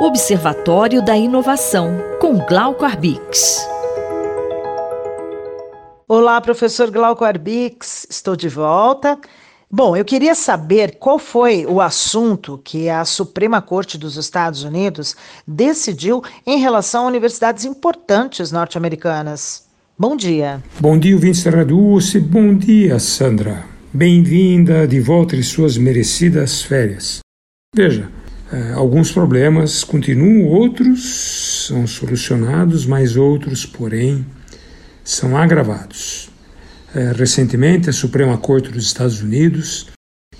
Observatório da Inovação, com Glauco Arbix. Olá, professor Glauco Arbix, estou de volta. Bom, eu queria saber qual foi o assunto que a Suprema Corte dos Estados Unidos decidiu em relação a universidades importantes norte-americanas. Bom dia. Bom dia, ouvintes da Radúce. Bom dia, Sandra. Bem-vinda de volta em suas merecidas férias. Veja, alguns problemas continuam, outros são solucionados, mas outros, porém, são agravados. É, recentemente, a Suprema Corte dos Estados Unidos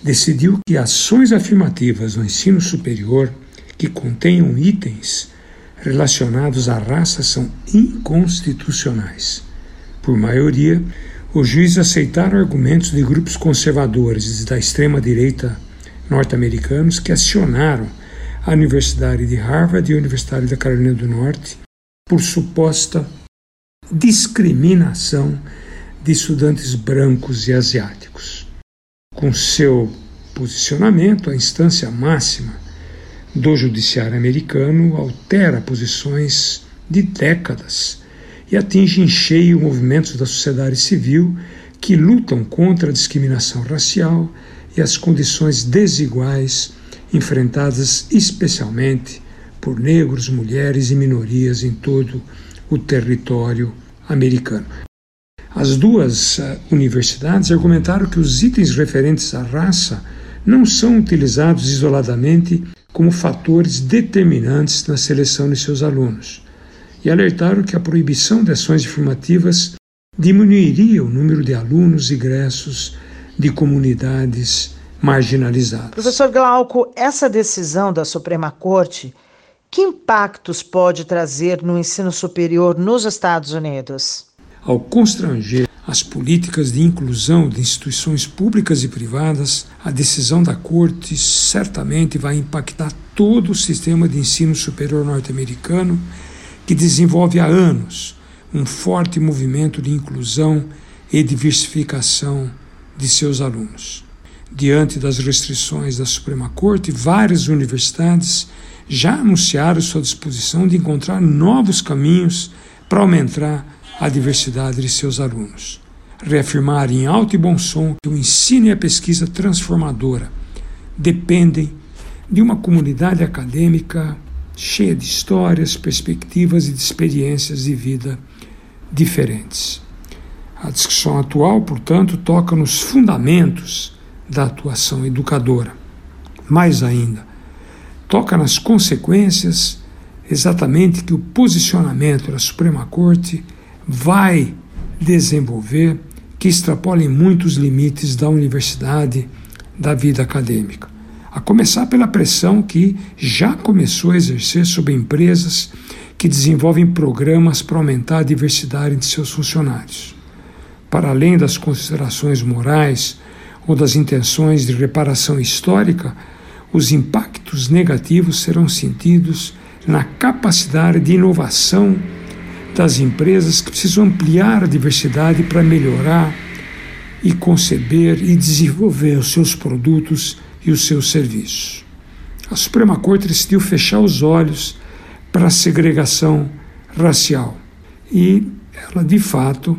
decidiu que ações afirmativas no ensino superior que contenham itens relacionados à raça são inconstitucionais. Por maioria, os juízes aceitaram argumentos de grupos conservadores da extrema-direita norte-americanos que acionaram a Universidade de Harvard e a Universidade da Carolina do Norte por suposta discriminação de estudantes brancos e asiáticos. Com seu posicionamento, a instância máxima do judiciário americano altera posições de décadas e atinge em cheio movimentos da sociedade civil que lutam contra a discriminação racial e as condições desiguais enfrentadas especialmente por negros, mulheres e minorias em todo o território americano. As duas uh, universidades argumentaram que os itens referentes à raça não são utilizados isoladamente como fatores determinantes na seleção de seus alunos e alertaram que a proibição de ações afirmativas diminuiria o número de alunos egressos de comunidades marginalizadas. Professor Glauco, essa decisão da Suprema Corte, que impactos pode trazer no ensino superior nos Estados Unidos? Ao constranger as políticas de inclusão de instituições públicas e privadas, a decisão da Corte certamente vai impactar todo o sistema de ensino superior norte-americano, que desenvolve há anos um forte movimento de inclusão e diversificação de seus alunos. Diante das restrições da Suprema Corte, várias universidades já anunciaram sua disposição de encontrar novos caminhos para aumentar a diversidade de seus alunos. Reafirmar em alto e bom som que o ensino e a pesquisa transformadora dependem de uma comunidade acadêmica cheia de histórias, perspectivas e de experiências de vida diferentes. A discussão atual, portanto, toca nos fundamentos da atuação educadora. Mais ainda, toca nas consequências exatamente que o posicionamento da Suprema Corte vai desenvolver, que extrapolem muitos limites da universidade, da vida acadêmica. A começar pela pressão que já começou a exercer sobre empresas que desenvolvem programas para aumentar a diversidade de seus funcionários. Para além das considerações morais ou das intenções de reparação histórica, os impactos negativos serão sentidos na capacidade de inovação das empresas que precisam ampliar a diversidade para melhorar e conceber e desenvolver os seus produtos e os seus serviços. A Suprema Corte decidiu fechar os olhos para a segregação racial e ela, de fato,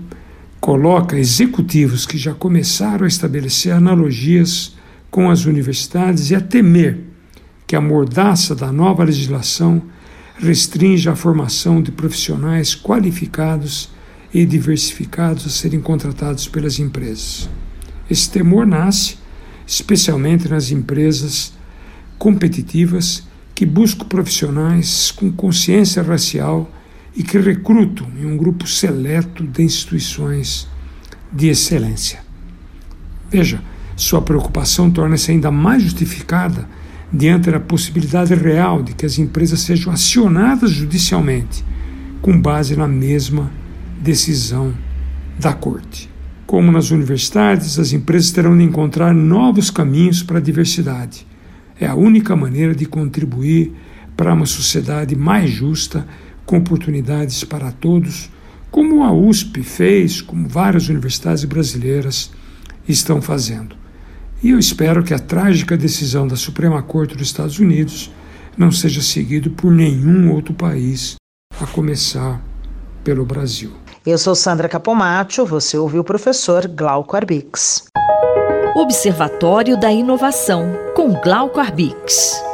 coloca executivos que já começaram a estabelecer analogias com as universidades e a temer que a mordaça da nova legislação restrinja a formação de profissionais qualificados e diversificados a serem contratados pelas empresas. Esse temor nasce especialmente nas empresas competitivas que buscam profissionais com consciência racial e que recrutam em um grupo seleto de instituições de excelência. Veja, sua preocupação torna-se ainda mais justificada diante da possibilidade real de que as empresas sejam acionadas judicialmente com base na mesma decisão da Corte. Como nas universidades, as empresas terão de encontrar novos caminhos para a diversidade. É a única maneira de contribuir para uma sociedade mais justa com oportunidades para todos, como a USP fez, como várias universidades brasileiras estão fazendo. E eu espero que a trágica decisão da Suprema Corte dos Estados Unidos não seja seguido por nenhum outro país, a começar pelo Brasil. Eu sou Sandra Capomatto, você ouviu o professor Glauco Arbix. Observatório da Inovação, com Glauco Arbix.